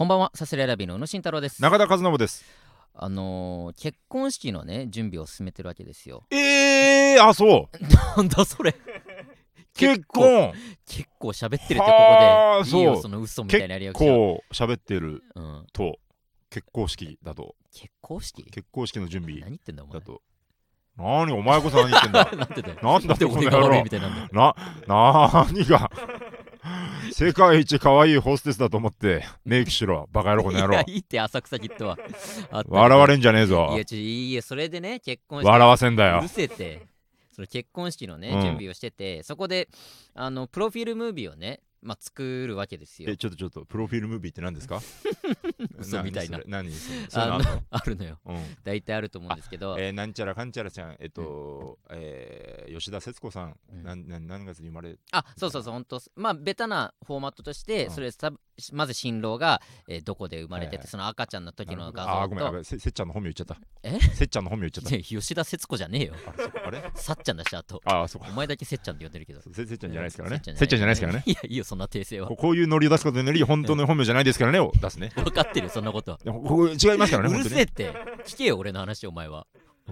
こんばんは、サスレラビの宇野慎太郎です。中田和信ですあのー結婚式のね、準備を進めてるわけですよ。えー、あそう なんだそれ。結構婚結構喋ってるってこはあこで。いいよ、そうその嘘みたいなリア結クション。構喋ってるうん。と結婚式だと結婚式？結婚式の準備何言ってんだお前だ。と何お前こそ何言ってんだ なんでだよ。なんだでってこの野俺が悪い郎みたいなんだよ。な何が 世界一可愛いホステスだと思ってメイクしろバカ野郎この野郎。いや、いいって浅草キッドは。笑われんじゃねえぞ。いや、ちょ、いいよ、それでね、結婚式。笑わせんだよ。うるせて。その結婚式のね、うん。準備をしててそこであのプロフィールムービーをね、まあ、作るわけですよ。えちょっとちょっとプロフィールムービーって何ですか？嘘みたいな。何それ あんあの あるのよ。のうん。大体あると思うんですけど、えー、なんちゃらかんちゃらちゃん、えっと、えー吉田節子さん、うん。なんなん何月に生まれ？あそうそうそう本当まあベタなフォーマットとして、うん。それさまず新郎が、えーどこで生まれてて、その赤ちゃんの時の画像と。ごめん、やべせせっちゃんの本名言っちゃった。え？せっちゃんの本名言っちゃっいや吉田節子じゃねえよ。た。あれ？さっちゃんだしあと。あー、そうか。お。前だけせっちゃんって呼んでるけど。せせっちゃんじゃないですからね。せっちゃんじゃないですからね。いやいいよそんな訂正は。ここういうノリを出すことにより、本当の本名じゃないですからねを出すね。分かってる。よそんなこと違いますからね、うるせえって。聞けよ俺の話お前は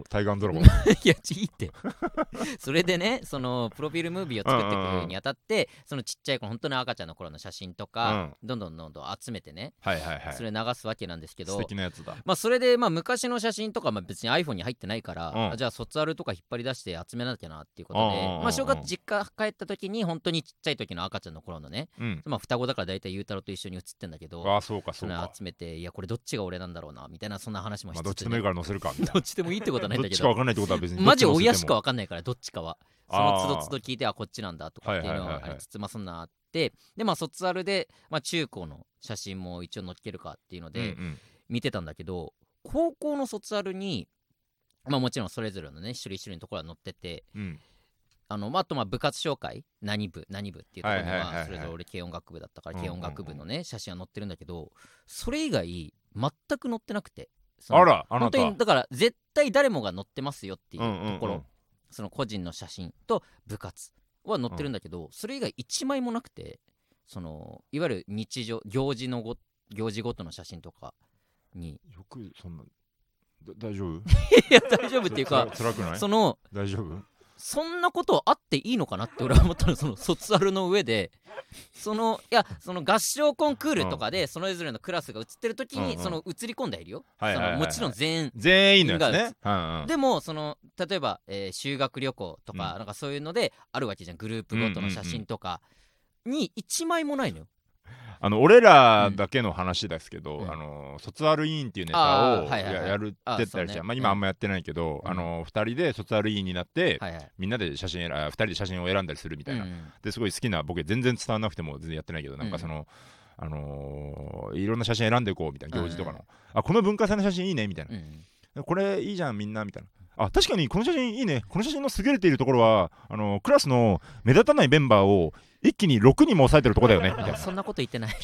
タイガードラゴン。いや、ちいって。それでね、そのプロフィールムービーを作っていくにあたって、そのちっちゃい子、本当に赤ちゃんの頃の写真とか、どんどんどんどん集めてね、はいはいはい。それ流すわけなんですけど素、敵なやつだ。まあそれでまあ昔の写真とかまあ別に iPhone に入ってないから、うんあじゃあ卒アルとか引っ張り出して集めなきゃなっていうことで、うんうんうんうんまあ正月実家帰った時に本当にちっちゃい時の赤ちゃんの頃のね、うん。まあ双子だから大体ゆうたろうと一緒に写ってんだけど、ああ、そうかそうか。集めて、いやこれどっちが俺なんだろうなみたいなそんな話もしまあ、つつ、どっちでもいいから載せるか。みたい どっちでもいいってことはなないんだけどどっちか分かんないってことは別に。マジ親しかは。分かんないからどっちかはその都度都度聞いてあこっちなんだとかっていうのはありつつまあそんなあってでまあ卒アルで、まあ、中高の写真も一応載っけるかっていうのうんうでん。見てたんだけど、高校の卒アルにまあもちろんそれぞれのね一人一人のところは載っててうん。あの、まあ、あとまあ部活紹介何部何部っていうところにはそれぞれ俺軽音楽部だったからうんうんうん軽音楽部のね写真は載ってるんだけどそれ以外全く載ってなくてあら、あなた。本当にだから絶対誰もが載ってますよっていううんうんうん。ところ、その個人の写真と部活は載ってるんだけど、それ以外1枚もなくてそのいわゆる日常行事のご行事ごとの写真とかに。よくそんな。だ大丈夫？いや大丈夫っていうかつら辛くない？その大丈夫？そんなことあっていいのかなって俺は思ったのその卒アルの上で。そのいやその合唱コンクールとかでそれぞれのクラスが映ってる時に、うんうん。その映り込んでいるよ、はいはいはいはい。そのもちろん全員。全員のやつね。うんうん。でもその例えば、えー修学旅行とか,、うん。なんかそういうのであるわけじゃん。グループごとの写真とかに1枚もないのよ。あの俺らだけの話ですけど、うん。あの卒アル委員っていうネタをややるってたりじゃん、まあ、今あんまやってないけど、うん。あの2人で卒アル委員になって、みんなで写真選2人で写真を選んだりするみたいな、うんですごい好きな僕全然伝わらなくても全然やってないけどなんかその、あのーいろんな写真選んでいこうみたいな行事とかの、うんあこの文化祭の写真いいねみたいな。う、ん。これいいじゃんみんなみたいな。あ確かにこの写真いいね。この写真の優れているところはあのクラスの目立たないメンバーを一気に6人も抑えてるとこだよねみたいな。あ そんなこと言ってない。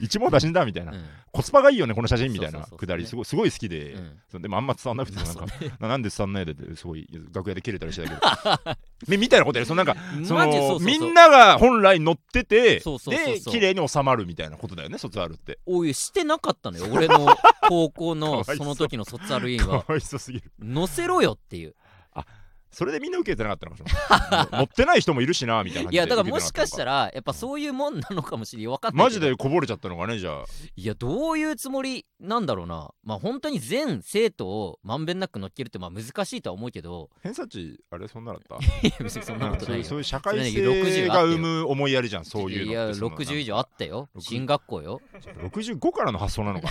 一網打尽だみたいな、うん。コスパがいいよねこの写真みたいな。くだりすごいすごい好きで、うん。でもあんま伝わんなくてなんか そうね。ななんで伝わんないでってすごい楽屋で切れたりしてたけど。みみたいなことやるそのなんかそのみんなが本来乗っててそうそうで綺麗に収まるみたいなことだよね卒アルって。おいしてなかったのよ俺の高校のその時の卒アル委員は。かわいそうすぎる。載せろよっていうそれでみんな受けてなかったのかしら乗 ってない人もいるしなみたいないやだからもしかしたららやっぱそういうもんなのかもしれん分かんないけど。マジでこぼれちゃったのかねじゃあ。いやどういうつもりなんだろうな。まあ本当に全生徒をまんべんなく乗っけるってまあ難しいとは思うけど。偏差値あれそんなだった？いや別にそんなことないうそういう社会それね60性が生む思いやりじゃんそういうのいやその。60以上あったよ。60進学校よ。65からの発想なのか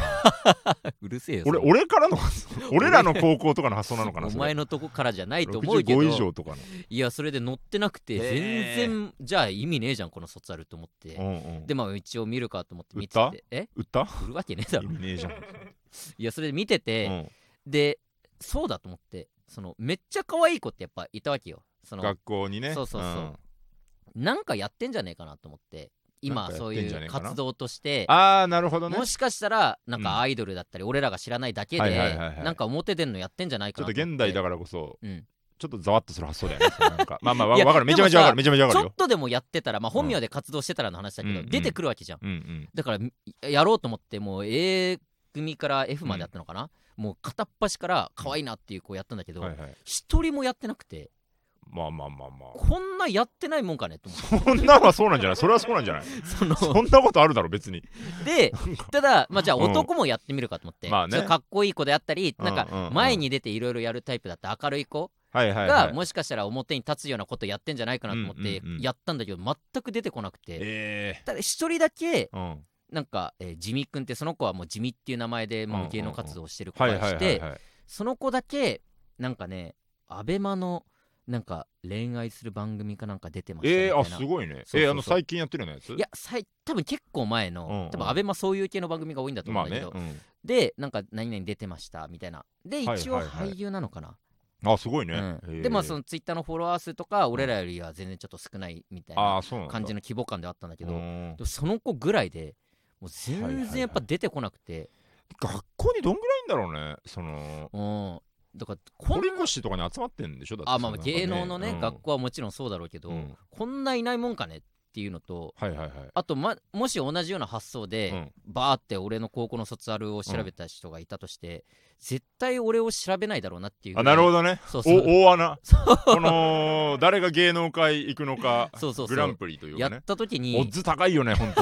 な？うるせえよ俺俺からの発想。俺らの高校とかの発想なのかなお前のとこからじゃないと思うけど65以上とかの。いやそれで乗ってなくてへ全ー然じゃあ意味ねえじゃんこの卒アルと思って。うんうん。でまあ一応見るかと思って見てて。え？売った？売るわけねえだ意ろ味ねえじゃん。いやそれで見てて、うん。でそうだと思ってそのめっちゃ可愛い子ってやっぱいたわけよ。その学校にね。そうそうそう。ん。なんかやってんじゃねえかなと思って。今そういう活動として。ああなるほどね。もしかしたらなんうん。かアイドルだったり俺らが知らないだけでなんか表出んのやってんじゃないかちょっと現代だからこそ。うんちょっとざわっとする発想だよねなんか。まあまあわかる。めちゃめちゃわかる。めちゃめちゃわかるよ。ちょっとでもやってたら、まあ、本名で活動してたらの話だけど、うん。出てくるわけじゃん、うんうんだからやろうと思ってもう A 組から F までやったのかな、もう片っ端から可愛いなっていう子やったんだけどはいはい。一、人もやってなくてまあまあまあまあ。こんなやってないもんかねと思って。そんなのはそうなんじゃない？それはそうなんじゃない？そのそんなことあるだろ別に。でただまあじゃあうん。男もやってみるかと思って、まあね。かっこいい子であったり、なんうんうんうん。か前に出ていろいろやるタイプだった明るい子はいはいはがいもしかしたら表に立つようなことやってんじゃないかなと思ってやったんだけど全く出てこなくて。えただ一人だけえうん。なんか、えージミ君ってその子はもうジミっていう名前でもう芸能活動をしてる子はいはいがしてはいはい。その子だけなんかねアベマのなんか恋愛する番組かなんか出てましたみたいな。えー、あすごいね。えー、あの最近やってるようなやつ？いやさい多分結構前の、うん。うん多分アベマそういう系の番組が多いんだと思まあうんだけど、ね、うん。でなんか何々出てましたみたいな。ではいはい一応はい俳優なのかな、あすごいね、うん。でまあそのツイッターのフォロワー数とか俺らよりは全然ちょっと少ないみたいあな感じの規模感ではあったんだけど、その子ぐらいでもう全はいはいはい。然やっぱ出てこなくて、学校にどんぐらいいんだろうねその。うん、だから堀越とかに集まってんでしょ？だってあまあ芸能のね、うん。学校はもちろんそうだろうけど、うん。こんないないもんかねっていうのとはいはいはい。あと、ま、もし同じような発想で、うん。バーって俺の高校の卒アルを調べた人がいたとして、絶対俺を調べないだろうなっていうあなるほどどね。そうそう。お大穴。この誰が芸能界行くのかそうそうそう。グランプリというやっかねた時オッにズ高いよねほんと。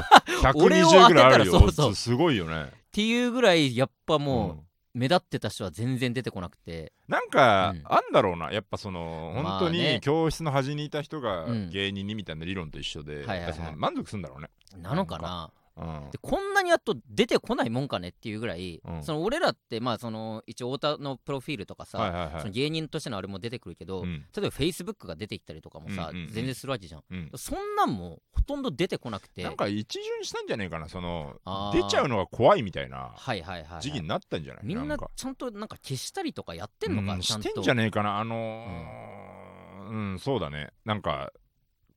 俺を120ぐらいあるよ。そうそうすごいよね。っていうぐらいやっぱもう、うん目立ってた人は全然出てこなくて。なんか、うん。あんだろうな。やっぱそのまあ本当にね教室の端にいた人がうん。芸人にみたいな理論と一緒で、はいはいはい。やっぱその満足するんだろうね、なのかな。うんでこんなにやっと出てこないもんかねっていうぐらい、うん。その俺らってまあその一応太田のプロフィールとかさ、はいはいはい。その芸人としてのあれも出てくるけど、うん。例えばフェイスブックが出てきたりとかもさ、うんうんうん。全然するわけじゃん。うん。そんなんもほとんど出てこなくて。なんか一巡したんじゃねえかなその出ちゃうのが怖いみたいなはいはいはい、はい、時期になったんじゃない？みんなんか。ちゃんとなんか消したりとかやってんのか、うんちゃんと。してんじゃねえかな？あのーうん、そうだね。なんか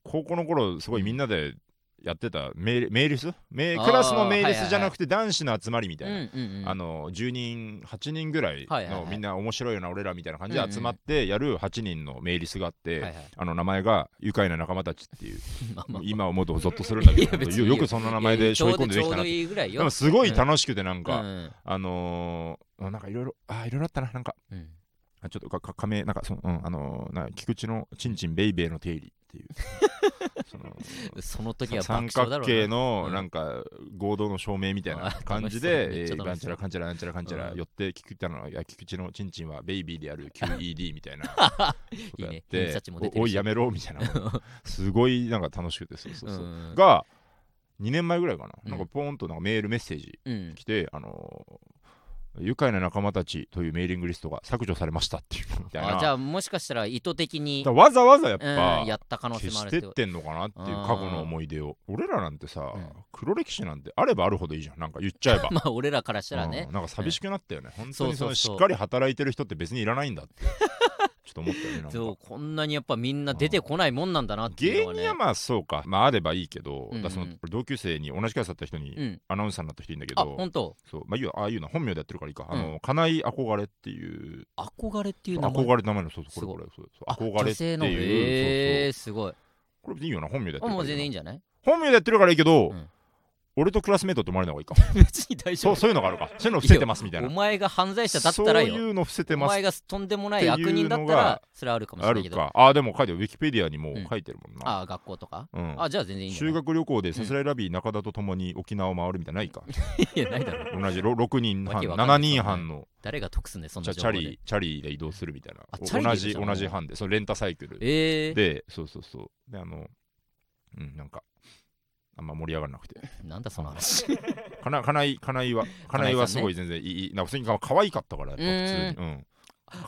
高校の頃すごいみんなでやってたメールメールス？メクラスのメールはいはいはい。スじゃなくて男子の集まりみたいな、うんうんうん。あの10人8人ぐらいはいはいはい。のみんな面白いよな俺らみたいな感じで集まってやる8人のメーリスがあって、はいはい。あの名前が愉快な仲間たちっていう 今思うとゾッとするんだけどよくそんな名前で背負い込んでできたなって。ちょうどいいぐらいよ。でもすごい楽しくてなんか、うん。あのー、なんかいろいろあいろいろあったななんか。うんあちょっとかか仮名なんかその、うん、あのー、な菊池のちんちんベイベーの定理っていう。そのその時は三角形のうん。なんか合同の照明みたいなあ感じで、えなんちゃらかんちゃらなんちゃらかんちゃらうん。寄って菊池のいや菊池のちんちんはベイビーである QED みたいな。こって偏差値も出てるし。おおいやめろみたいな。すごいなんか楽しくてそうそうそう、うん。が2年前ぐらいかな、うんなん。かポーンとなんかメールメッセージうん。来て、あのー愉快な仲間たちというメーリングリストが削除されましたっていうみたいな。あじゃあもしかしたら意図的に、わざわざやっうん、ぱ、やった可能性消もあるしてってんのかなっていう過去の思い出を。俺らなんてさ、うん。黒歴史なんてあればあるほどいいじゃん。なんか言っちゃえば。まあ俺らからしたらね。うん、なんか寂しくなったよね、本当にそのしっかり働いてる人って別にいらないんだって ちょっと思ったよねなんそうかこんなにやっぱみんな出てこないもんなんだなっていう芸のはね。人はまあそうか。まああればいいけど、うんうん。だからその同級生に同じクラスだった人にうん。アナウンサーになった人いるんだけあど、本当？そう。まあ、いいよああいうの本名でやってるからいいか、うん。あの金井憧れっていう。憧れっていう名前？憧れ名前のそうそうこれこれ。そうそう。あ憧れって女性の？いう、へえすごいそう。そうこれ別にいいよな。本名でやってるから。いいよな全然いいんじゃない？本名でやってるからいいけど、うん俺とクラスメートって思われない方がいいか 別に大丈夫。そうそういうのがあるか。そういうの伏せてますみたいな。お前が犯罪者だったらよ。そういうの伏せておます。前がとんでもない悪人だったらそれはあるかもしあれないけど。るか。あでも書いてる。ウィキペディアにも書いてるもんな、あ学校とか？うん。あじゃあ全然いい修学旅行でさすらいラビー中田と共に沖縄を回るみたいないか いやないだろ。同じろ6人半わけわかんない。7人半の。誰が得すんねそんチャチャリチャリで移動するみたいな。同じ同じ班でそのレンタサイクル。ええでそうそうそう。であのうんなんかあんま盛り上がらなくて。なんだその話。かな金井金井は金井はすごい全然いい。なんか普通に可愛かったから普通に。うん。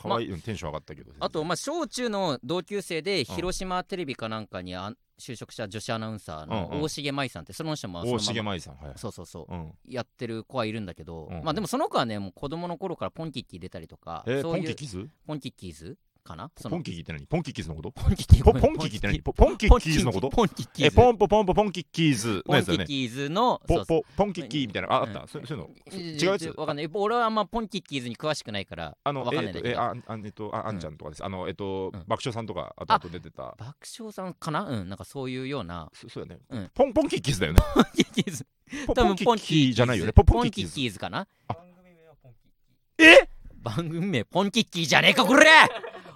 可愛いうんテンション上がったけどあとまあ小中の同級生でうん。広島テレビかなんかにあ就職した女子アナウンサーのうんうん。大重舞さんってその人も大まま重舞さんはいそうそうそう。うん。やってる子はいるんだけど、うんまあでもその子はねもう子供の頃からポンキッキー出たりとか、えーそういうポンキキズ？ポンキッキーズかな？その。ポンキッキって何ポンキッキーズのこと？ポンキッキーポポンキッキって何ポポンキッキーズのこと？ポンキッキーズ。えポンポポンポポンキッキーズのポやつだよねンキッキーズのポンキッキーみたいな。ああっうん。たそういうの？違違うやつ？わかんない。俺はあんまポンキッキーズに詳しくないからあのわかんえっとえああえっとああんちゃんとかです。あのえっとうん。爆笑さんとかあとあと出てた。爆笑さんかな？うん。なんかそういうような。そそうやね。うん。ポンポンキッキーズだよね。ポンキッキーズ。ポ多分ポンキッキーじゃないよね。ポポンキッキーズ。かな？あ。番組名はポンキッキえ？番組名ポンキッキーじゃねえかこれ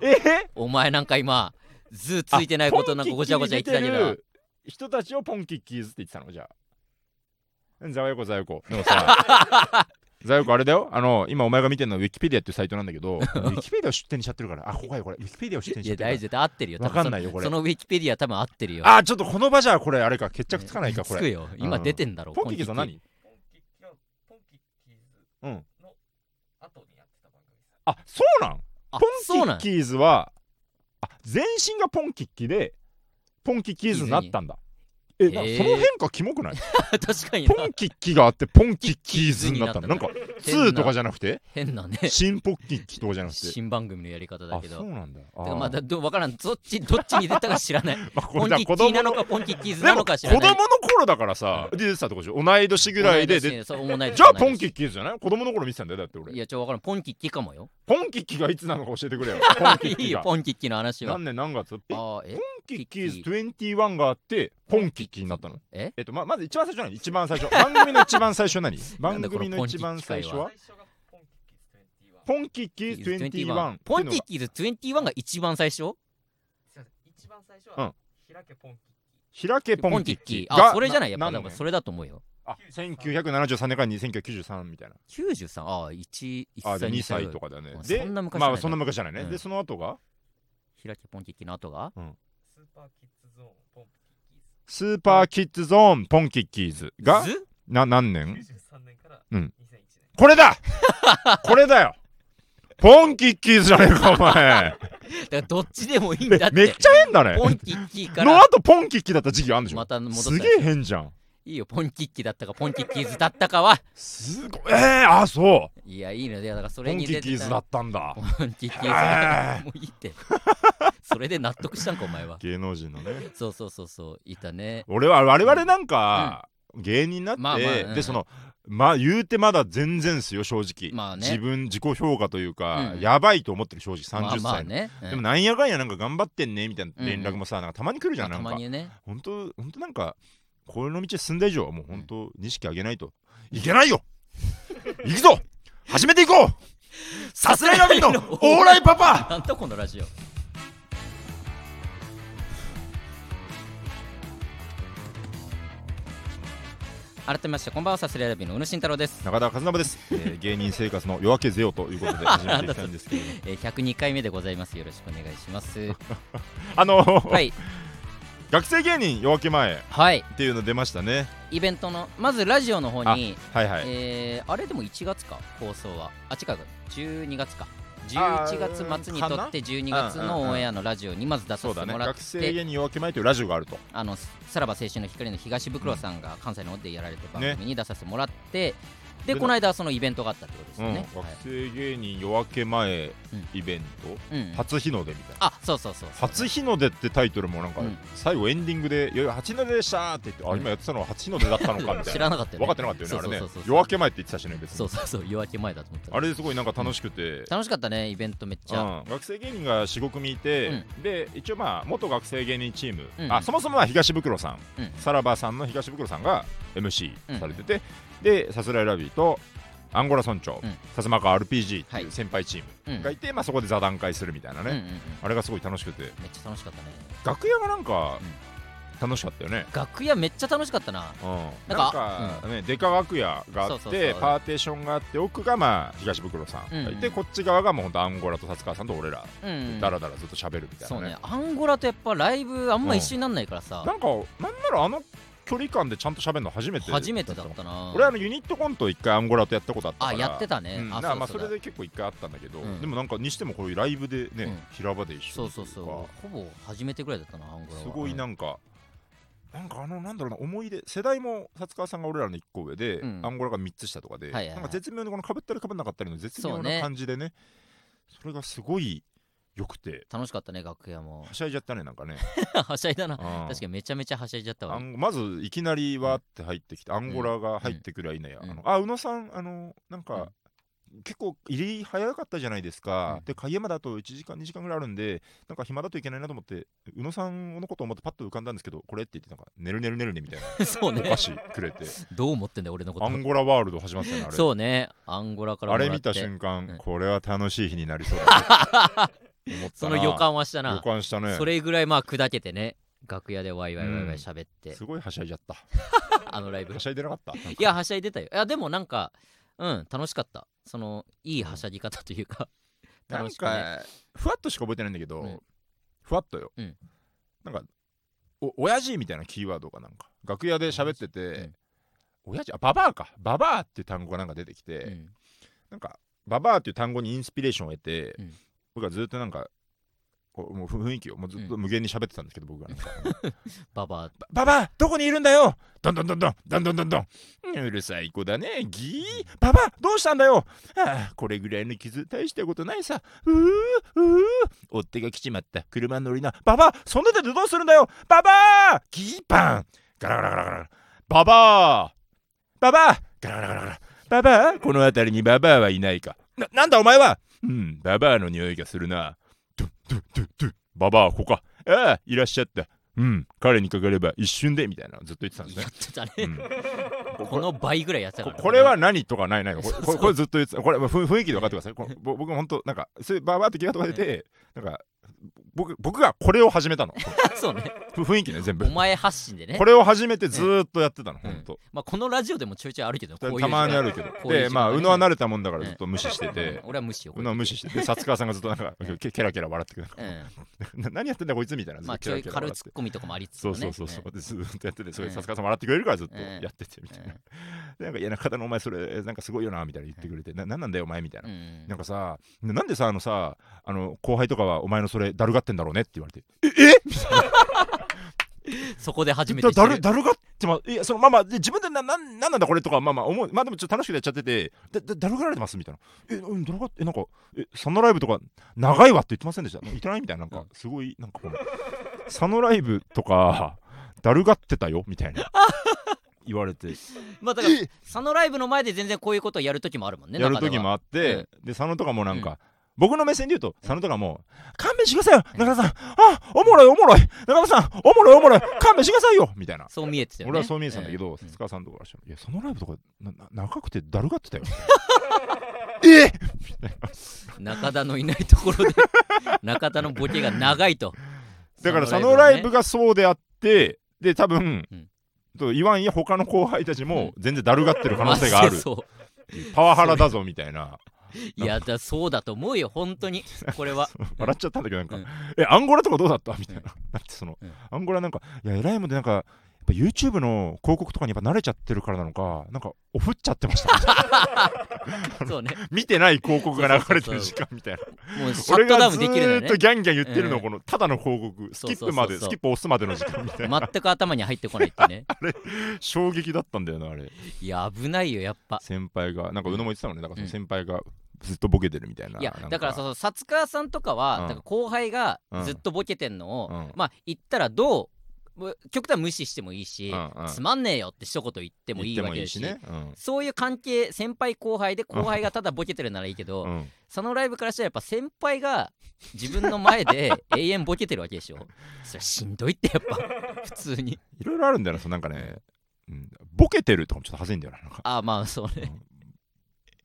え？お前なんか今図ついてないことなんかごちゃごちゃ言ってたけど。人たちをポンキッキーズって言ってたの？じゃあ。ざわよこざわよこでもさざわよこあれだよ。あの今お前が見てるのはウィキペディアっていうサイトなんだけどウィキペディアを出典にしちゃってるから。あここやこれ。ウィキペディアを出典にしちゃってるいや大丈夫合ってるよ。わかんないよこれ。そのそのウィキペディア多分合ってるよ。あちょっとこの場じゃこれあれか決着つかないかこれ。つくよ。今出てんだろポンキッキーズは何ー。ポンキッキーズうん。の後にやってた番組さ。あそうなん？あポンキッキーズはあ全身がポンキッキでポンキッキーズになったんだ。えなその変化キモくない？確かにな。ポンキッキがあってポンキッキーズになったんだなんか変な2とかじゃなくて？変なね。新ポッキッキとかじゃなくて？新番組のやり方だあけど。そうなんだ。あまだど分からん。どっちどっちに出たか知らない。まあこポンキッれだ子供のキーなのかポンキッキーズなのか知らない。供の頃だからさで出てたってことでしょ同い年ぐらいででそう同い年。じゃあポンキッキーズじゃない？子供の頃見てたんだよだって俺。いやちょ分からん。ポンキッキーかもよ。ポンキッキがいつなのか教えてくれよ。ポンキッいいよポンキッキーの話は何年何月？えあーえ？ポンキッキーズ21があってポンキッキになったの？え？えっとままず一番最初何？一番最初。番組の一番最初何？番組の一番最初は？ポンキッキーズ21ポンキッキーズ21ポンキッっていうのがキーズ21が一番最初？一番最初うん。は開けポンキッキ開けポンキッキー。あそれじゃない？やっぱそれだと思うよ。あ1973年から1993みたいな。93ああ1あで2歳歳とかだね。うんでそんな昔じゃないまあそんな昔じゃないね、うん。でその後が？開けポンキッキーの後が？ースーパーキッズゾーンポンキッキーズスーパーキッズゾーンポンキッキーズがず？な何年？93年からうん。2001年。これだ！これだよ！ポンキッキーズじゃねえかお前。だからどっちでもいいんめだって。めっちゃ変だね。ポンキッキーから。の後ポンキッキーだった時期あるんでしょ？また戻ったすげえ変じゃんいいよポンキッキーだったかポンキッキーズだったかは。すごい。えー、あそう。いやいいのでだからそポンキれに出てッキーズだったんだ。ポンキッキーズえーもういいって。それで納得したんかお前は。芸能人のね。そうそうそうそう。いたね。俺は我々なんか、芸人になって、まあまあうんでそのまあ言うてまだ全然っすよ正直、まあね。自分自己評価というか、うんやばいと思ってる正直30歳の、まあまあね、うん。でもなんやかんやなんか頑張ってんねみたいな連絡もさ、なんかたまに来るじゃん、まあなんか。たまにね。本当本当なんかこの道進んだ以上はもう本当錦上げないと。いけないよ。行くぞ。始めていこう。さすらいラビーのオーライパパ。なんだこのラジオ。改めましてこんばんはさすらいラビーの宇野慎太郎です、中田和信です、えー芸人生活の夜明けぜよということで始めていきたいんですけれども。えー、102回目でございます。よろしくお願いします。あのはい学生芸人夜明け前はい。っていうの出ましたね。イベントのまずラジオの方にはいはい、えー、あれでも1月か？放送は。あ違うか。12月か。あ11ー月末にとって12月のオンエアのラジオにまず出さそうだねせてもらっ学生て、芸人夜明け前というラジオがあると。あのさらば青春の光の東袋さんが関西の方でやられてる番組に出させてもらって、ででこの間そのイベントがあったってことですうん、よね、学はい。生芸人夜明け前うんイベント、うん、初日の出みたいな。あそうそうそうそう初日の出ってタイトルもなんか、うん。最後エンディングで「いやいや初日の出でした」って言って、あうん。今やってたのは初日の出だったのかみたいな。知らなかったよね。分かってなかったよねあれね。夜明け前って言ってたしね。別にそうそう。そう夜明け前だと思った。あれすごいなんか楽しくて、楽しかったねイベントめっちゃ、うん、学生芸人が45組いて、で一応まあ元学生芸人チーム、うん。あそもそもは東袋さん、うん。さらばさんの東袋さんが MC されてて、でさすらいラビーとアンゴラ村長、うん。さつまか RPG ってはい。いう先輩チーうん。ムがいて、まあ、そこで座談会するみたいなね、うんうんうん。あれがすごい楽しくて。めっちゃ楽しかったね。楽屋がなんか楽しかったよね、楽屋めっちゃ楽しかったな。うん、ななんんかか、ねデカ楽屋があってそうそうそう。パーテーションがあって奥がまあ東袋さんがいて、うん。こっち側がもうほんとアンゴラと達川さんと俺ら、うんうんだらだらずっと喋るみたいなね。そうね。アンゴラとやっぱライブあんま一緒になんないからさ、なんかなんならあの距離感でちゃんと喋るの初めて。初めてだったな。俺あのユニットコント一回アンゴラとやったことあったから。あやってたね、うん、あまあそれで結構一回あったんだけど、うん。でもなんかにしてもこういうライブでね、うん。平場で一緒にそうそうそう。ほぼ初めてぐらいだったなアンゴラは。すごいなんか、なんかあのなんだろうな思い出世代も薩川さんが俺らの1個上で、うん。アンゴラが3つ下とかで、はいはいはい。なんか絶妙にこのかぶったりかぶんなかったりの絶妙な感じでねそれがすごいよくて。楽しかったね楽屋も。はしゃいじゃったねなんかね。はしゃいだな。確確かにめちゃめちゃはしゃいじゃったわ。まずいきなりわーって入ってきて、アンゴラが入ってくるやいなや、うん。あのあ宇野さんあのなんか、結構入り早かったじゃないですか、うん。で鍵山だと1時間2時間ぐらいあるんでなんか暇だといけないなと思って宇野さんのことを思ってパッと浮かんだんですけどこれって言ってなんかねるねるねるねみたいな。そうね。お菓子くれて。どう思ってんだよ俺のこと。アンゴラワールド始まったよねあれ。そうね。アンゴラからあれ見た瞬間、うん。これは楽しい日になりそうだな思ったなその予感はしたな。予感したね。それぐらいまあ砕けてね。楽屋でワイワイワイワイ喋って、すごいはしゃいじゃった。あのライブ。はしゃいでなかった？いやはしゃいでたよ。いやでもなんかうん楽しかった。そのいいはしゃぎ方というか、楽しくね。かふわっとしか覚えてないんだけど、うん。ふわっとよ、うん。なんかお親父みたいなキーワードがなんか楽屋で喋ってて、うん。親父？あババアか。ババアっていう単語がなんか出てきて、うん。なんかババアっていう単語にインスピレーションを得て、うん僕はずっとなんかもう雰囲気をもうずっと無限に喋ってたんですけど、僕はなんか。ババア。ババアどこにいるんだよ？どんどんどんどんどんどんどんどんうるさい子だねギー。ババアどうしたんだよ？ああこれぐらいの傷大したことないさ。うーうー。追っ手が来ちまった。車乗りなババアそんな手でどうするんだよ？ババアギーパン。ガラガラガラガラ。ババアババアガラガラガラガラ。ババアこの辺りにババアはいないか。ななんだお前は？うんババアの匂いがするな。ドゥドゥドゥドゥ。ババアここか。ああいらっしゃった。うん彼にかかれば一瞬でみたいなのずっと言ってたんですね。やってたね、うん。この倍ぐらいやってたから。ここれは何とかないないのこれこれこれずっと言ってた。これふ雰囲気で分かってください。こ僕本当なんかそういうバーバーって気がとか出てなんか僕僕がこれを始めたの。そうね。ふ雰囲気ね全部。お前発信でね。これを始めてずーっとやってたのうん本当まあ、このラジオでもちょいちょいあるけどたまにあるけど。でまあ宇野は慣れたもんだからずっと無視してて。俺は無視よ宇野は無視して。で薩川さんがずっとなんか ケケラケラ笑ってくる。うん な何やってんだこいつみたいな。まあちょい軽ツッコミとかもありつつそうそうそうそう、でずーっとやっててそれうん薩川さん笑ってくれるからずっとうんやっててみたいな、うんでなんか「いや中田のお前それなんかすごいよな」みたいな言ってくれて「ななんなんだよお前」みたいな。う、ん。なんかさなんでさあのさあの後輩とかはお前のそれだるがってんだろうねって言われて「え？え？みたいなそこで初めてだだるだるがってまいやそのまあまあで自分でななんなんなんだこれとかまあまあ思うまあでもちょっと楽しくやっちゃっててだだだるがられてますみたいな。えうんだるがってえなんかえ佐野ライブとか長いわって言ってませんでした？言ってないみたいななんかすごいなんかこの佐野ライブとかだるがってたよ？みたいな。言われて。まあだからえ？佐野ライブの前で全然こういうことをやる時もあるもんねやる時もああって、で佐野とかもなんか、僕の目線で言うと佐野とかも「勘弁してくださいよ中田さん。あおもろいおもろい。中田さんおもろいおもろい。勘弁してくださいよ」みたいな。そう見えてたよね。俺はそう見えてたんだけど、うん。筒川さんとかいや、そのライブとかなな長くてだるがってたよ。え 中田のいないところで中田のボケが長いと。だから、そ佐のライブががそうであって、で、多分、うん。と言わんや他の後輩たちも全然だるがってる可能性がある。そパワハラだぞみたいな。ういやだそうだと思うよ本当に。これは。笑っちゃったんだけど、なんか、うん。え、アンゴラとかどうだった？みたいな。だってその、うん。アンゴラなんか、いや、偉いもんで、なんか、ぱ YouTube の広告とかにやっぱ慣れちゃってるからなのか、なんか、おふっちゃってました。そうね。見てない広告が流れてる時間みたいな。もうシャットダウンできるね。ーっとギャンギャン言ってるの、うんこのただの広告、スキップまで、スキップ押すまでの時間みたいな。全く頭に入ってこないってね。衝撃だったんだよな、あれ。いや危ないよやっぱ。先輩が、なんか宇野も言ってたのね、なんかその先輩がずっとボケてるみたいな。いやだからその薩川さんとかは、うん。だから後輩がうん。ずっとボケてんのを、うん。まあ言ったらどうむ極端に無視してもいいし、うんうん。つまんねえよって一言言ってもいいわけだしね。うん。そういう関係先輩後輩で 後輩がただボケてるならいいけど、うん。そのライブからしたらやっぱ先輩が自分の前で 永遠ボケてるわけでしょ。それしんどいってやっぱ 普通に。いろいろあるんだよな、そのなんかね、うん。ボケてるとかもちょっと恥ずいんだよな。なんか。ああまあそうね。うん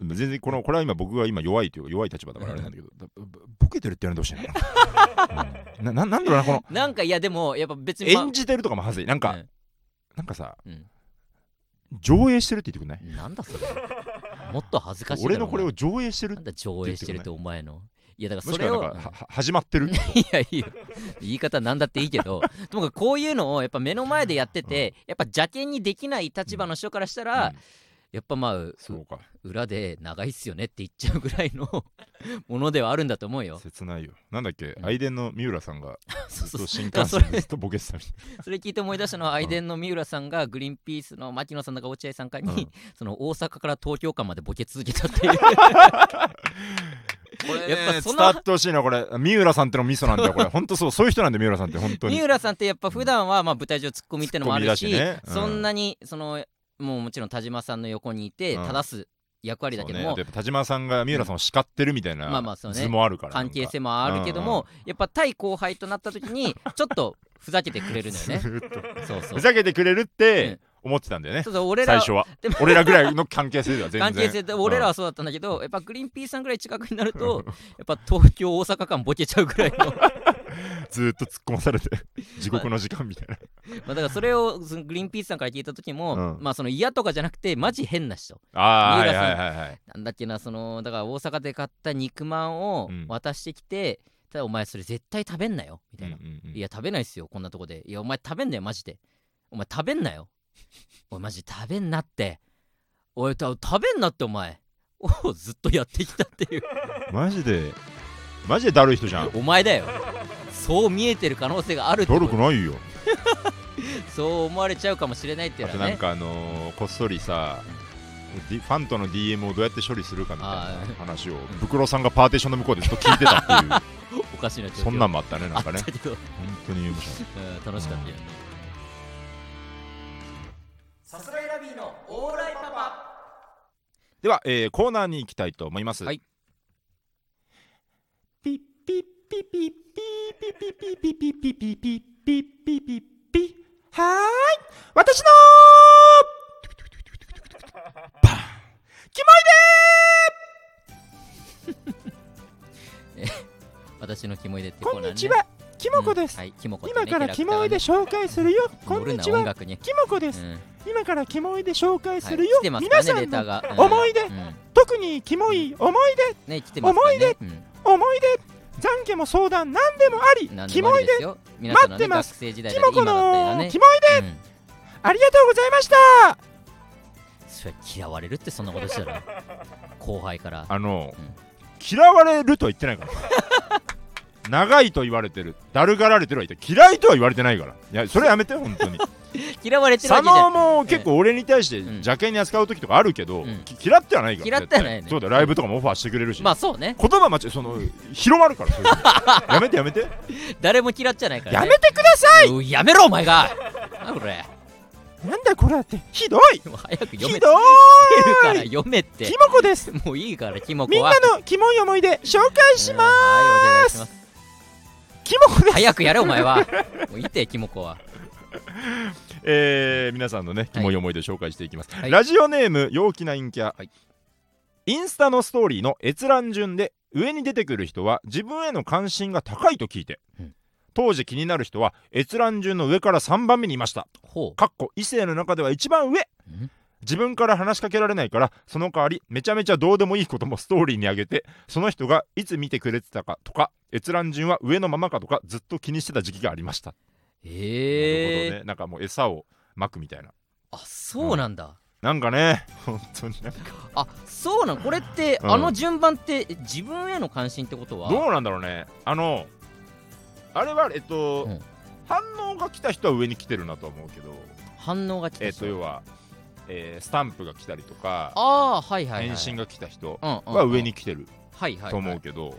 全然このこれは今僕が今弱いというか弱い立場だからあれなんだけど、ボケてるって言われてほしいな。うん。なななんだろうな、この。なんかいやでもやっぱ別に、まあ。演じてるとかも恥ずい。なんか、なんかさ、うん。上映してるって言ってくんない？うんなんだそれ。もっと恥ずかしい俺のこれを上映してるなんだ上映してるってお前の。いやだからそれを始まってる？いやいいよ。言い方なんだっていいけど。ともこういうのをやっぱ目の前でやってて、やっぱ邪険にできない立場の人からしたら、うんやっぱまあうそうか。裏で長いっすよねって言っちゃうぐらいの ものではあるんだと思うよ。切ないよ。なんだっけ？うん。愛電の三浦さんが ずっと新幹線でずっとボケてたみたいそれ聞いて思い出したのは愛電の三浦さんがグリーンピースの牧野さんだか落合さんかに、うん。その大阪から東京間までボケ続けたっていう。これ、ね、やっぱその伝わってほしいなこれ。三浦さんってのミソなんだよこれ。本当そう。そういう人なんだよ三浦さんって本当に。三浦さんってやっぱ普段はまあ舞台上ツッコミってのもあるしね。うん。そんなにそのもうもちろん田島さんの横にいてうん。正す役割だけどもそうね。田島さんが三浦さんを叱ってるみたいなまあまあそうね。図もあるから関係性もあるけどもやっぱ対後輩となった時にちょっとふざけてくれるのよね。そうそうふざけてくれるって思ってたんだよね。そうそう俺ら最初は。でも俺らぐらいの関係性では全然。関係性で俺らははそうだったんだけど、やっぱグリーンピースさんぐらい近くになるとやっぱ東京大阪間ボケちゃうぐらいの。ずーっと突っ込まされて 地獄の時間みたいな。まあだからそれをグリーンピースさんから聞いた時も、うん。まあその嫌とかじゃなくてマジ変な人。ああはいはいはいはい。なんだっけなそのだから大阪で買った肉まんをうん。渡してきて、ただお前それ絶対食べんなよ。みたいな、うんうんうん。いや食べないっすよこんなとこで。いやお前食べんなよマジで。お前食べんなよおいマジ食べんなって。おいた食べんなってお前。をずっとやってきたっていう。マジで？マジでだるい人じゃん。お前だよ。そう見えてる可能性があるだるくないよ。そう思われちゃうかもしれないっていあとなんうのはねかあのーこっそりさファンとの DM をどうやって処理するかみたいあなー。話をブクロさんがパーテーションの向こうでずっと聞いてたっていうおかしなそん。なんもあったねなんかね本当に面白楽しかったよさオーライパパでは、えーコーナーに行きたいと思います。はいピッピッピッピッピッピッピッピッピッピッピッピッピッピッはーい私のバンキ私のキモいでってコーナーねモイでこんにちはキモコです、うんはいキモコ今ねからキモいで紹介するよ。こんにちは。キモコです、うん。今からキモいで紹介するはいよ、皆さんの思い出。うん。特にキモい思いね来てますからね。思い出。うん。思い出。懺悔も相談何でもあり。キモいで待ってます。キモコのキモいで。うん。ありがとうございました。それ嫌われるってそんなことしたら。後輩から。あの、うん。嫌われるとは言ってないから長いと言われてる。だるがられてるは言って嫌いとは言われてないから。いやそれやめて本当に。嫌われてるわ佐けじゃ野も結構俺に対してうん。邪険に扱う時とかあるけど、うん。き嫌ってはないから嫌ってはないね。絶対。そうだよ。ライブとかもオファーしてくれるし、まあそうね。言葉間違えその広まるからそういうの。やめてやめて。誰も嫌っちゃないからね。やめてください！うんやめろお前が。なんだこれ。なんだこれって。ひどい！もう早く読めひどるから読めって。キモコです。もういいからキモコみんはなのキモい思い出紹介しまうんはいお願いしますすキモコです。早くやれお前は。もういてキモコは。えー皆さんのねキモい思い出紹介していきます、はい。ラジオネーム陽気な陰キャ、はい。インスタのストーリーの閲覧順で上に出てくる人は自分への関心が高いと聞いて、うん。当時気になる人は閲覧順の上から3番目にいました。ほかっこ異性の中では一番上。ん自分から話しかけられないからその代わりめちゃめちゃどうでもいいこともストーリーに上げてその人がいつ見てくれてたかとか閲覧順は上のままかとかずっと気にしてた時期がありました。うへえ。なるほどね。なんかもう餌をまくみたいな。あそうなんだ。なんかね本当に。なんかあそうなん？これってうん。あの順番ってえ自分への関心ってことは？どうなんだろうね。あのあれはえっと、うん。反応が来た人は上に来てるなとは思うけど。反応が来たえっと要は、えースタンプが来たりとかああはいはいはい返信が来た人は上に来てるはいはいはい。と思うけど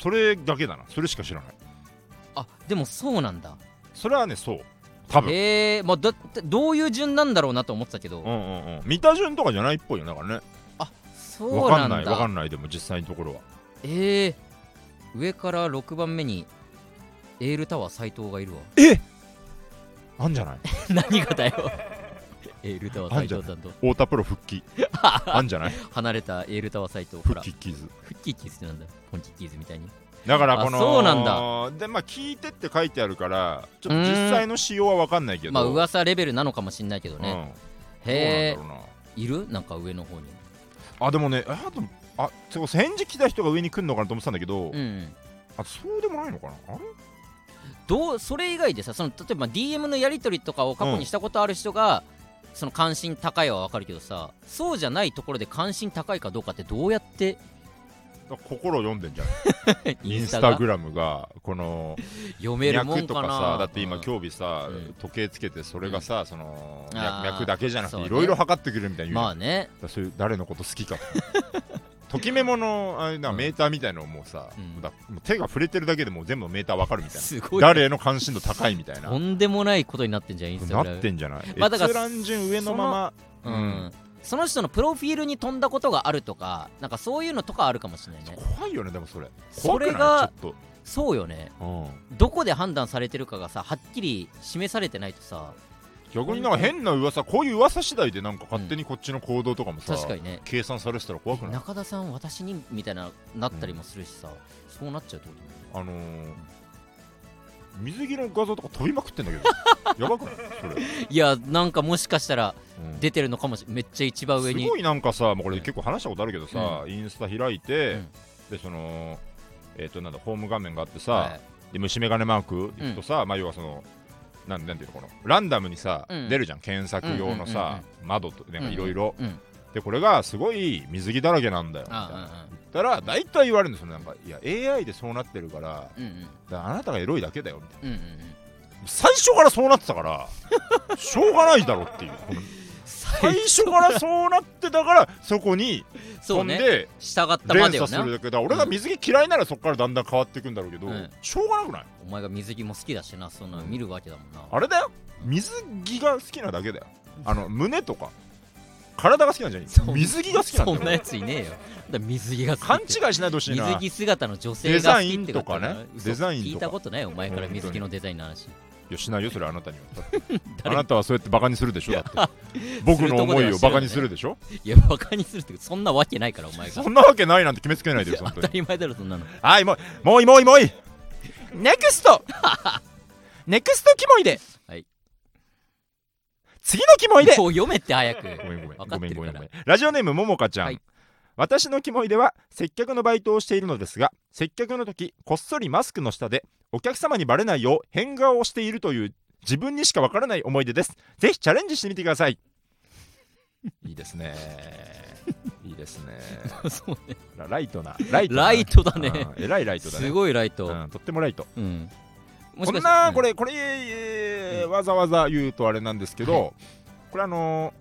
それだけだな。それしか知らない。あでもそうなんだ。それはねそう。多分。へえまあだってどういう順なんだろうなと思ってたけど。うんうんうん。見た順とかじゃないっぽいよだからね。そうわかなんんだないわかんないでも実際のところは。えー、上から6番目にエールタワー斎藤がいるわ。あんじゃない？何がだよエールタワー斎藤さんと。太田プロ復帰。あんじゃない？離れたエールタワー斎藤か復ら。帰キーズ。フッキーズってなんだ？ポンキーズみたいに。だからこのあそうなんでまあ聞いてって書いてあるからちょっと実際の仕様は分かんないけど。まあ噂レベルなのかもしんないけどね、うん、へえいる？なんか上の方に。あでもねあでもあそう返事来た人が上に来るのかなと思ってたんだけど、うんあそうでもないのかな？あれ？どうそれ以外でさその例えば DM のやり取りとかを過去にしたことある人が、その関心高いは分かるけどさそうじゃないところで関心高いかどうかってどうやって？心を読んでんじゃん。インスタグラムがこの読めるも脈とかんかなさだって今うん。今日日さ、うん。時計つけてそれがさ、そのあー脈脈だけじゃなくそうね。ていろいろ測ってくれるみたいな言うじゃん。まあね。そういう誰のこと好きか ときメモのあれなメーターみたいのをもうさ、うん。だもう手が触れてるだけでもう全部メーターわかるみたいな。すごいね。誰への関心度高いみたいな。とんでもないことになってんじゃんインスタグラムなってんじゃない、まあだから閲覧順上のまま。うん、その人のプロフィールに飛んだことがあるとかなんかそういうのとかあるかもしれないね。怖いよねでもそれ。それがそうよね。ょっと、どこで判断されてるかがさはっきり示されてないとさうん、逆になんか変な噂こういう噂次第でなんか勝手にこっちの行動とかもさ、確かにね。計算されてたら怖くない？中田さん私にみたいななったりもするしさ、そうなっちゃうってことあのー、水着の画像とか飛びまくってんだけど。やばくない？それ、いやなんかもしかしたらうん。出てるのかもしれめっちゃ一番上に。すごいなんかさ、もうこれ結構話したことあるけどさ、インスタ開いて、うん。でそのえっ、となんだホーム画面があってさ、はいで虫眼鏡マークいくとさ、まあ要はそのなんなんていうのこのランダムにさ、うん。出るじゃん。検索用のさ、窓となんかいろいろうんうん。でこれがすごい水着だらけなんだよ。みたいな。あ言ったら大体言われるんですよ。なんかいや AI でそうなってるからだかうん。うんらあなたがエロいだけだよみたいな。うんうんうん。最初からそうなってたからしょうがないだろっていう。この最初からそうなってたからそこにそうね。飛んで従ったま連でよな。鎖するだけだ。俺が水着嫌いならそこからだんだん変わっていくんだろうけど、うん。しょうがなくない？お前が水着も好きだしなそんなの見るわけだもんな。あれだよ。水着が好きなだけだよ。あの胸とか体が好きなんじゃない？水着が好きなんだよ。そんなやついねえよ。だ水着が好き勘違いしないでほしいな。水着姿の女性が好きってことデザインとかね。嘘。デザインとか。聞いたことないお前から水着のデザインの話いやしないよそれあなたには。あ誰なたはそうやってバカにするでしょだって。僕の思いをバカにするでしょ？いやバカにするってそんなわけないからお前。がそんなわけないなんて決めつけないでよ当たり前だろそんなの。はいもうもういいもういいもうい。いネクスト。ネクストキモいで。はい。次のキモいで。もう読めって早く。ごめんごめんごめんごめんラジオネームももかちゃん、はい。私のキモいでは接客のバイトをしているのですが接客の時こっそりマスクの下でお客様にバレないよう変顔をしているという自分にしかわからない思い出です。ぜひチャレンジしてみてください。いいですね。いいですね。そうね。ラライトな。ライトな。ライトだね。うんえらいライトだね。すごいライト。うん、とってもライト。うん。もこんしかしてなこれこれ、えーわざわざ言うとあれなんですけど、これあの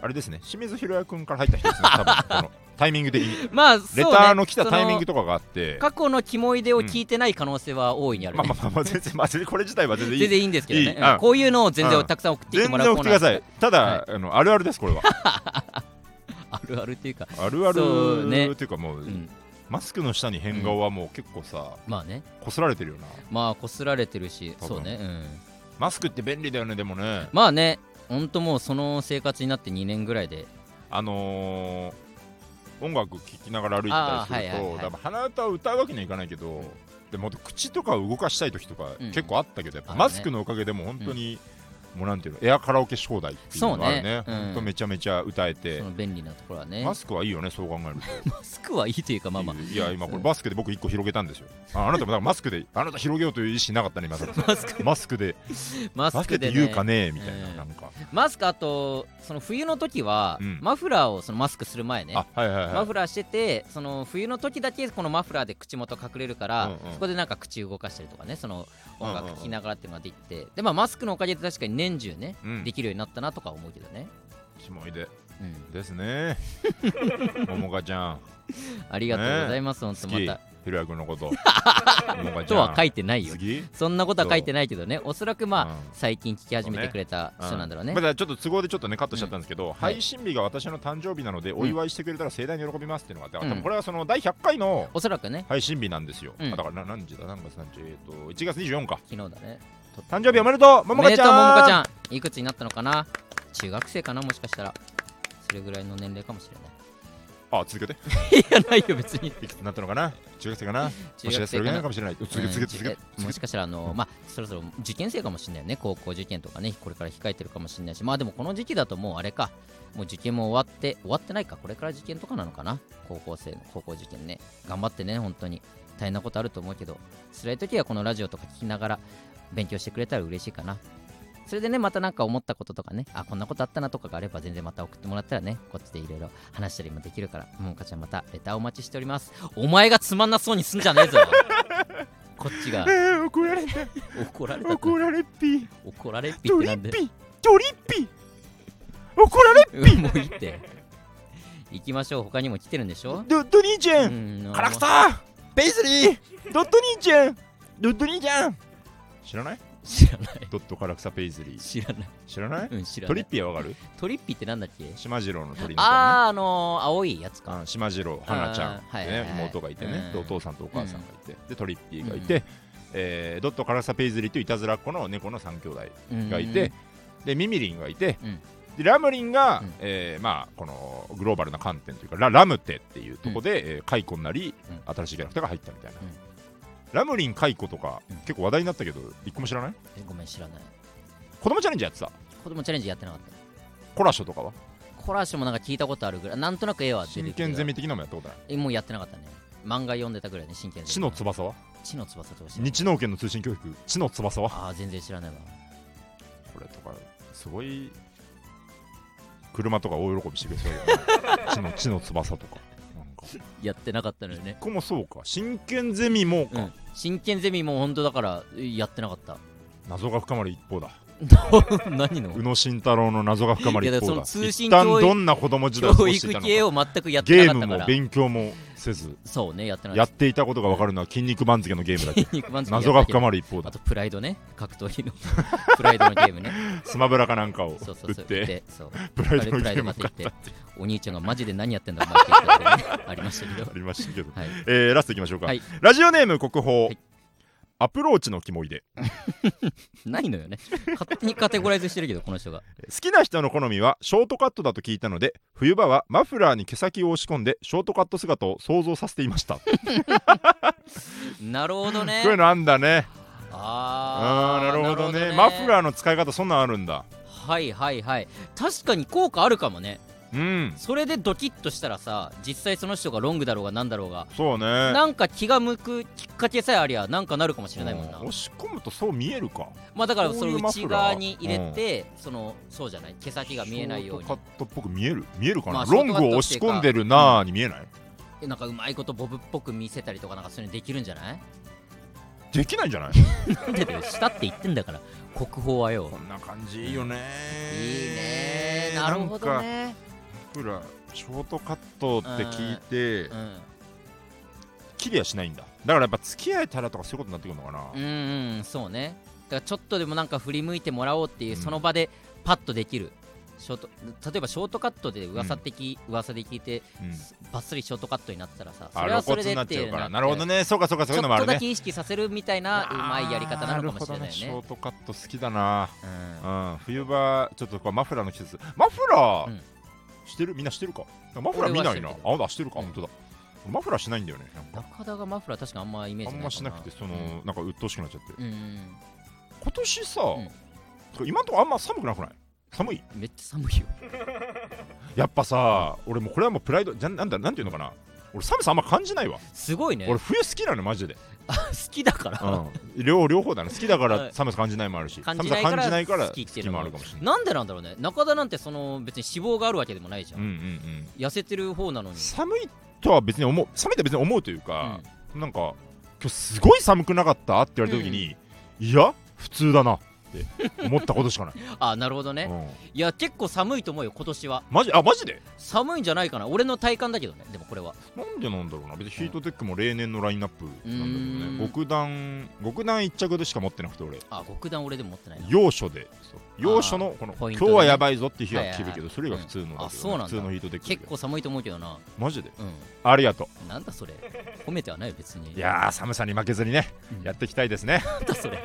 ーあれですね。清水宏也君から入った人ですね多分このタイミング的に まあそうね。レターの来たタイミングそとかがあって。の過去のキモい出を聞いてない可能性は大いにあるね。まあまあまあまあ全然まあ全然これ自体は全然いい。全然いいんですけどね。うん。こういうのを全うん。然たくさん送ってきて全もらう然送ってください。コただ、はあのあるあるですこれは。あるあるっていうか。あるあるっていうかもう、うん。マスクの下に変顔はもう結構さまあね。こすられてるよな。まあこすられてるしそうね。うん。マスクって便利だよねでもね。まあね。ほんともうその生活になって2年ぐらいで。あのー音楽聴きながら歩いてたりすると、はいはい鼻歌を歌うわけにはいかないけど、でも口とかを動かしたい時とかうん。結構あったけど、やっぱマスクのおかげでも本当に、もうなんていうのエアカラオケ招待っていうのがあるね。そうね。うん。本当めちゃめちゃ歌えて。その便利なところはね。マスクはいいよねそう考えると。マスクはいいというかまあまあ。いや今これバスクで僕1個広げたんですよああなたもだからマスクであなた広げようという意思なかったね今マスクマスクでママスクでね言うかねみたいな、うんなんかマスクあとその冬の時はうんマフラーをそのマスクする前ねあはいはいはいマフラーしててその冬の時だけこのマフラーで口元隠れるから、うんうんそこでなんか口動かしたりとかねその音楽聴きながらっていうのができて、でまあマスクのおかげで確かに年中ね、うん。できるようになったなとか思うけどね、キモいで。うん、ですね。ももかちゃん。ありがとうございます、本当また。ひろやくんのこと。とは書いてないよ次そんなことは書いてないけどね。おそらくまあ、うん。最近聞き始めてくれた人なんだろうね。まだちょっと都合でちょっとねカットしちゃったんですけど、はい配信日が私の誕生日なのでお祝いしてくれたら盛大に喜びますっていうのがあって、うん。これはその第100回のおそらくね。配信日なんですよ、だからな何時だ？何月何日えっ、と1月24か。昨日だね誕生日おめでとうもおめでとうもかちゃん。ももかちゃんいくつになったのかな？中学生かな？もしかしたら。それぐらいの年齢かもしれあ続けて。な いいやないよ別に。いくつになったのかな？中学生かな？中学生かな？のかもしれない。続けて続けて続けもしかしたらあの、まあそろそろ受験生かもしれないよね。高校受験とかねこれから控えてるかもしれないし。まあでもこの時期だともうあれか。もう受験も終わって終わってないか。これから受験とかなのかな？高校生の高校受験ね。頑張ってね本当に。大変なことあると思うけど。辛い時はこのラジオとか聞きながら勉強してくれたら嬉しいかな。それでねまたなんか思ったこととかねあこんなことあったなとかがあれば全然また送ってもらったらねこっちでいろいろ話したりもできるからももかちゃんまたレターお待ちしております。お前がつまんなそうにすんじゃねえぞ。こっちが。えー、怒られた。怒られた怒られっぴ怒られっぴってなんでッピドリッピ怒られっうんもういいって。行きましょう。他にも来てるんでしょ？ドッド兄ちゃうんんカラクターペイズリー。ドッド兄ちゃん。ドッド兄ちゃん知らない？知らない。ドットカラクサペイズリー。知らない。知らない？うん知らない。トリッピーはわかる？トリッピーってなんだっけ？島次郎の鳥のあーあのー、青いやつか。うん島次郎花ちゃん。ってあーはいはいはい。ね妹がいてね。うん。でお父さんとお母さんがいて。でトリッピーがいて。えードットカラクサペイズリーといういたずらっ子の猫の3兄弟がいて、でミミリンがいて、うん。でラムリンが、うん。えーまあ、このグローバルな観点というかララムテっていうところで、えーカイコになり、う新しいキャラクターが入ったみたいな、うんラムリンカイコとか、うん。結構話題になったけど一個も知らない？えごめん知らない。子供チャレンジやってた？子供チャレンジやってなかった。コラショとかは？コラーシュもなんか聞いたことあるぐらいなんとなく絵は出て真るけど。剣ゼミ的なのもやったことないえもうやってなかったね。漫画読んでたぐらいね真剣地の翼は？地の翼とか知らない。日農研の通信教育？地の翼は？ああ全然知らないわ。これとかすごい車とか大喜びしてくれそうだよね。地の地の翼とかか やってなかったのよね。ここもそうか。真剣ゼミもか、うん。真剣ゼミも本当だからやってなかった。謎が深まる一方だ何の？宇野慎太郎の謎が深まる一方だ。一旦どんな子供時代を過教ごしていたのか。を全くやってゲームもなかったから。勉強もせずそうねやってなやかっっていたことが分かるのは筋肉番付のゲームだけ。た肉番付謎が深るまる一方だ。あとプライドね。格闘技の。プライドのゲームね。スマブラかなんかをそうそうそう。売ってでそう。プライドのゲームを買って。いって。お兄ちゃんがマジで何やってんだお前って言ったってね。ありましたけど。ありましたけど、はい。えーラストいきましょうか、はい。ラジオネーム国宝、はいアプローチのキモいで。ないのよね。勝手にカテゴライズしてるけどこの人が。好きな人の好みはショートカットだと聞いたので冬場はマフラーに毛先を押し込んでショートカット姿を想像させていました、なるほどね。こういうのあんだね。あーあーなるほどね。マフラーの使い方そんなんあるんだ。はいはいはい。確かに効果あるかもねうん。それでドキッとしたらさ実際その人がロングだろうがなんだろうがそうね。なんか気が向くきっかけさえありゃなんかなるかもしれないもんな。うん。押し込むとそう見えるか。まあだからその内側に入れてそのそうじゃない毛先が見えないように。カットっぽく見える。見えるかな、まあロングを押し込んでるなーに見えない、えなんかうまいことボブっぽく見せたりとかなんかそういうのできるんじゃない？できないんじゃない？なんでだよしたって言ってんだから国宝はよ。こんな感じ。いいよねいいねなるほどね僕らショートカットって聞いてうん切りはしないんだ。だからやっぱ付き合えたらとかそういうことになってくるのかな、うんうんそうね。だからちょっとでもなんか振り向いてもらおうっていう、うん。その場でパッとできる。ショート例えばショートカットで噂的、噂で聞いてうん。バッスリショートカットになってたらさそあれはそれでっちゃうから。って。なるほどね。そうかそうかそういうのもあるね。ちょっとだけ意識させるみたいなうまいやり方なのかもしれないるほどね。ショートカット好きだな。うん。うん。冬場ちょっとこうマフラーの季節。マフラー、うんしてる？みんなしてるか？マフラー見ないな。あだしてるか、うん。本当だ。マフラーしないんだよねなんか。中田がマフラー確かあんまイメーあんジない。ましなくてその、うん。なんか鬱陶しくなっちゃって。うんうん今年さ、ん。今んとこあんま寒くなくない？寒い？めっちゃ寒いよ。やっぱさ俺もうこれはもうプライドじゃなんだなんていうのかな？俺寒さあんま感じないわ、すごいね。俺冬好きなのマジで、あ好きだから、うん、両両方だね。好きだかはい。ら寒さ感じないもあるし。感寒さ感じないから好きっていうのももあるかもしれない。なんでなんだろうね。中田なんてその別に脂肪があるわけでもないじゃん、うんうんうん。痩せてる方なのに。寒いとは別に思う寒いとは別に思うというか、なんか今日すごい寒くなかった？って言われた時に、いや普通だなって思ったことしかない、あなるほどね、うん。いや結構寒いと思うよ今年は。マジ？あマジで？寒いんじゃないかな。俺の体感だけどねでもこれは。なんでなんだろうな。別にヒートテックも例年のラインナップなんだけどね。極暖極暖一着でしか持ってなくて俺。あ極暖俺でも持ってないな。要所で。要所のこの、ね。今日はやばいぞっていう日は着るけど、それが普通のね、うんあそうなんだ。普通のヒートテック結構寒いと思うけどな。マジで？うん。ありがとなんだそれ。褒めてはないよ別に。ういやー寒さに負けずにね、うん。やっていきたいですね。なんだそれ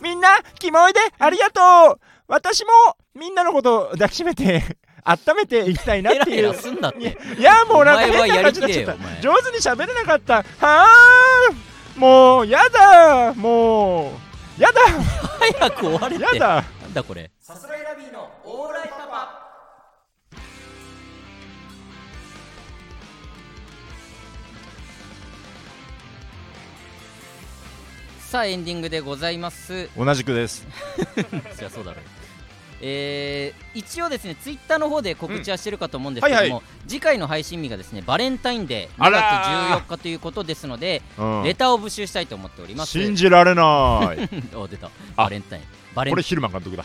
みんなキモいでありがとう。私もみんなのことを抱きしめて 温めていきたいなっていう。いやもうなんか変な感じになっちゃった上手に喋れなかった。はあもうやだもうやだ 早く終われって。やだなんだこれ。さすらいラビーのオーライパパさあエンディングでございます。同じくです。そりゃそうだろう。えー一応ですねツイッターの方で告知はしてるかと思うんですけども、はいは次回の配信日がですねバレンタインデー2あらー。月14日ということですので、うん。レターを募集したいと思っております。信じられない。お出た。あバレンタイン。バレンこれヒルマン監督だ。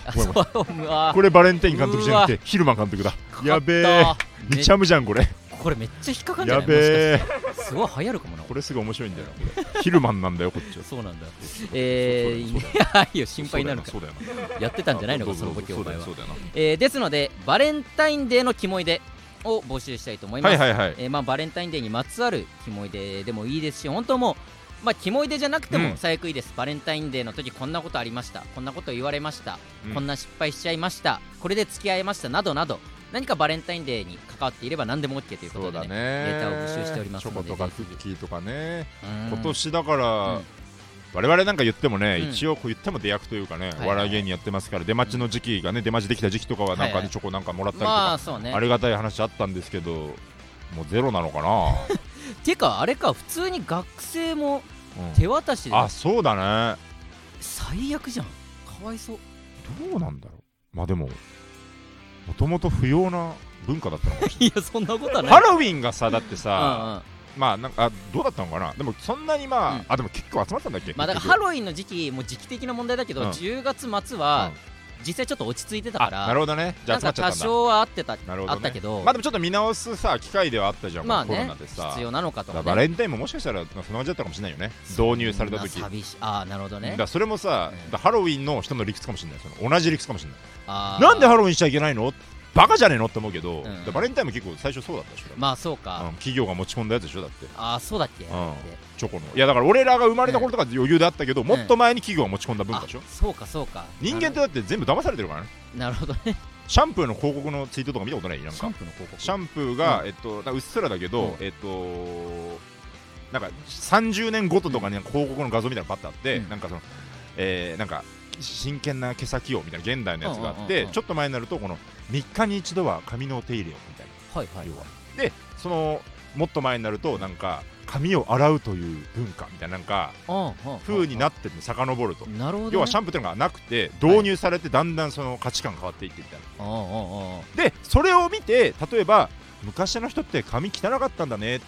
これバレンタイン監督じゃなくてヒルマン監督だ。やべえかかったリチャムじゃんこれこれめっちゃ引っかかんじゃやないもしかべえすごい流行るかもな。これすぐ面白いんだよ。なこれヒルマンなんだよこっちは。そうなんだ。えー、いやいいよ心配になるかそうだよな。そうだよやってたんじゃないの？かそのボケお前は。よそうだよな。えーですのでバレンタインデーのキモいでを募集したいと思います、はいはいはい。えーまあ、バレンタインデーにまつわるキモいででもいいですし本当もうまあ、キモいでじゃなくてうん。も最悪いいです、バレンタインデーの時こんなことありました。こんなこと言われました、うん。こんな失敗しちゃいました。これで付き合いました。などなど何かバレンタインデーに関わっていれば何でも OK というこそうだとでね。ねデータを募集しておりますのでチョコとかクッキーとかね。うん。今年だから、うん。我々なんか言ってもね、うん。一応こう言っても出役というかね、はいお笑い芸人やってますから出待ちの時期がね出待ちできた時期とかはなんかね、はいはい。チョコなんかもらったりとか、まあね。ありがたい話あったんですけどもうゼロなのかな、てかあれか普通に学生もうん。手渡しで。あそうだね。最悪じゃん。かわいそう。どうなんだろう。まあでももともと不要な文化だったのかもしれい。やそんなことはなない。いハロウィンがさだってうんさ、うん。まあなんかあどうだったのかな？でもそんなにまあ、うん。あでも結構集まったんだっけ？まあだからハロウィンの時期もう時期的な問題だけど、うん。10月末は実際ちょっと落ち着いてたかあらなるほどね。じゃあ多少はあってた、なるほど、ね、あったけど、まあでもちょっと見直すさ機会ではあったじゃん、まあコロねナでさ。必要なのかとか、バレンタインももしかしたらそんな感じだったかもしれないよね。導入された時寂しい。ああなるほどね。だそれもさ、うん。ハロウィンの人の理屈かもしれない。その同じ理屈かもしれない。なんでハロウィンしちゃいけないのバカじゃねえのって思うけど、ん。だからバレンタインも結構最初そうだったでしょ、まあそううんか、企業が持ち込んだやつでしょだって。ああそうだっけ、ん。チョコの。いやだから俺らが生まれた頃とか余裕であったけど、もっと前に企業が持ち込んだ文化でしょ。あそうかそうか。人間ってだって全部騙されてるからね。なるほどね。シャンプーの広告のツイートとか見たことない？なんシャンかプーの広告？シャンプーが、うえっと、うっすらだけど、うん。えっとなんか30年ごととかに広告の画像みたいなのパッてあって、うん。なんかその、えーなんか真剣な毛先をみたいな現代のやつがあって、ちょっと前になるとこの3日に一度は髪のお手入れをみたいな。はいはい要は。でそのもっと前になるとなんか髪を洗うという文化みたいななんか風になってるの遡ると。要はシャンプーっていうのがなくて導入されてだんだんその価値観変わっていってみた。いなでそれを見て例えば昔の人って髪汚かったんだねって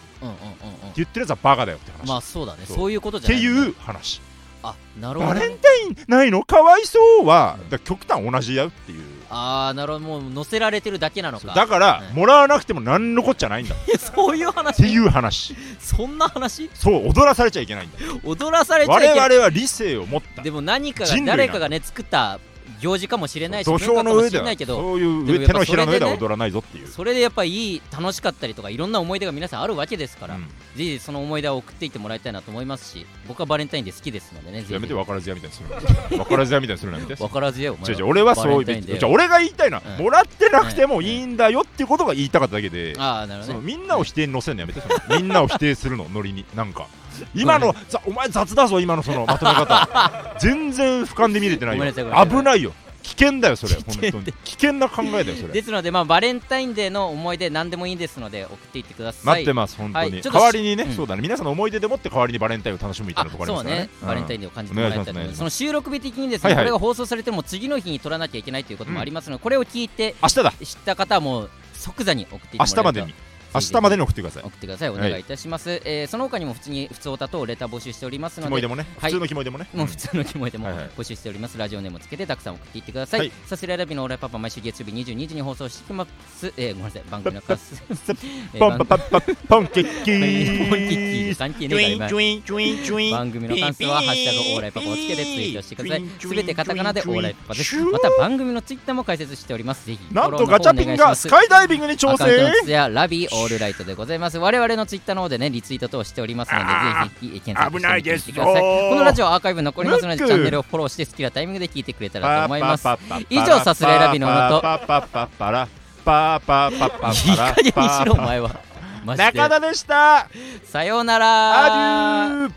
言ってるやつはバカだよって話、まあそうだね。そう。そういうことじゃないっていう話あなるほど。ねバレンタインないの？かわいそうは、極端同じやっていう。ああなるほど。もう載せられてるだけなのか。だから、うんもらわなくても何のこっちゃないんだ。そういうて話いう話。そんな話？そう踊らされちゃいけないんだ。踊らされちゃい我けない。々は理性を持った。でも何かが誰かがね作った行事かもしれないし土俵の上ではいけどそういう手のひらの上では踊らないぞっていう、それでやっぱりいい楽しかったりとかいろんな思い出が皆さんあるわけですから、うん。ぜひその思い出を送っていってもらいたいなと思いますし僕はバレンタインで好きですのでねやめて分からずやみたいにするの分からずやみたいにするのやめて。分からずやお前俺はそうじゃあ俺が言いたいのは、うん。もらってなくてもいいんだよっていうことが言いたかっただけで、みんなを否定に乗せるのやめてみんなを否定するのノリになんか今のざお前雑だぞ今のその まとめ方。全然俯瞰で見れてないよ。危ないよ。危険だよそれ危険本当に。危険な考えだよそれ。ですので、まあ、バレンタインデーの思い出何でもいいですので送っていってください。待ってます本当に、はい。代わりにね、うん。そうだね。皆さんの思い出でもって代わりにバレンタインを楽しむみたいなところありますね。そうね、バレンタインンデーを感じてもらいたいと思いその収録日的にですね、はいはい。これが放送されても次の日に撮らなきゃいけないということもありますので、これを聞いて明日だ知った方はもう即座に送っていってもらえると明日までに明日までに送ってください。送ってください。お願いいたします、えーその他にも普通に普通歌等レター募集しておりますので。キモいでもね、はい。普通のキモいでもね。もう普通のキモいでもはいはい。募集しております、ラジオネームをつけてたくさん送っていってください、はい。さすらいラビのオーライパパ毎週月曜日22時に放送してきます、えー、ごめんなさい。番組のカスえーポンパパッパポンケッキー。ポンキッキー関係ねえ今番組の感想は「ハッシュタグオーライパパ」をつけてツイートしてください。すべてカタカナでオーライパパです。また番組のツイッターも開設しております。ぜひ。なんとガチャピンがスカイダイビングに挑戦。ツやラビーオールライトでございます。我々のツイッターの方でねリツイート等しておりますのでぜひ検索してみてくださいこのラジオアーカイブ残りますのでチャンネルをフォローして好きなタイミングで聞いてくれたらと思います。以上さすらいラビののと。パパパパラパパパパいい加減にしろお前は中田でしたさようなら